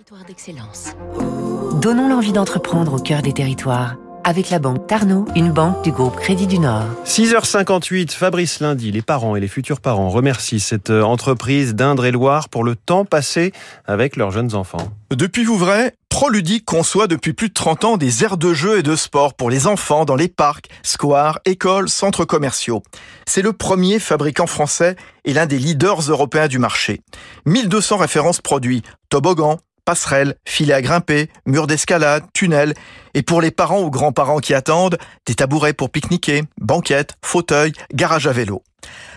Territoire d'excellence. Donnons l'envie d'entreprendre au cœur des territoires. Avec la banque Tarno, une banque du groupe Crédit du Nord. 6h58, Fabrice Lundi, les parents et les futurs parents remercient cette euh, entreprise d'Indre-et-Loire pour le temps passé avec leurs jeunes enfants. Depuis Vouvray, Proludic conçoit depuis plus de 30 ans des aires de jeux et de sport pour les enfants dans les parcs, squares, écoles, centres commerciaux. C'est le premier fabricant français et l'un des leaders européens du marché. 1200 références produits, toboggans, passerelles, filets à grimper, murs d'escalade, tunnels, et pour les parents ou grands-parents qui attendent, des tabourets pour pique-niquer, banquettes, fauteuils, garage à vélo.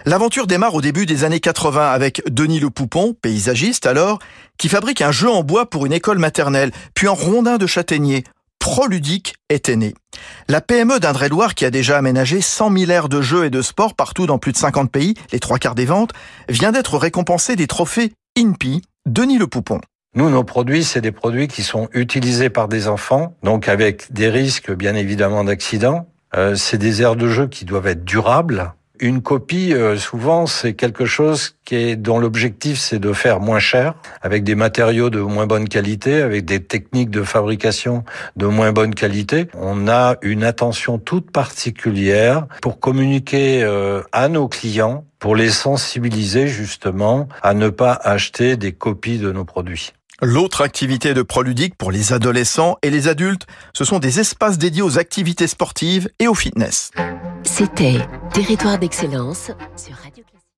L'aventure démarre au début des années 80 avec Denis Le Poupon, paysagiste alors, qui fabrique un jeu en bois pour une école maternelle, puis en rondin de châtaignier. Proludique était né. La PME d'Indre-et-Loire, qui a déjà aménagé 100 000 aires de jeux et de sport partout dans plus de 50 pays, les trois quarts des ventes, vient d'être récompensée des trophées INPI, Denis Le Poupon. Nous, nos produits, c'est des produits qui sont utilisés par des enfants, donc avec des risques bien évidemment d'accidents. Euh, c'est des aires de jeu qui doivent être durables. Une copie, euh, souvent, c'est quelque chose qui est dont l'objectif c'est de faire moins cher, avec des matériaux de moins bonne qualité, avec des techniques de fabrication de moins bonne qualité. On a une attention toute particulière pour communiquer euh, à nos clients, pour les sensibiliser justement à ne pas acheter des copies de nos produits. L'autre activité de Proludic pour les adolescents et les adultes, ce sont des espaces dédiés aux activités sportives et au fitness. C'était Territoire d'excellence sur Radio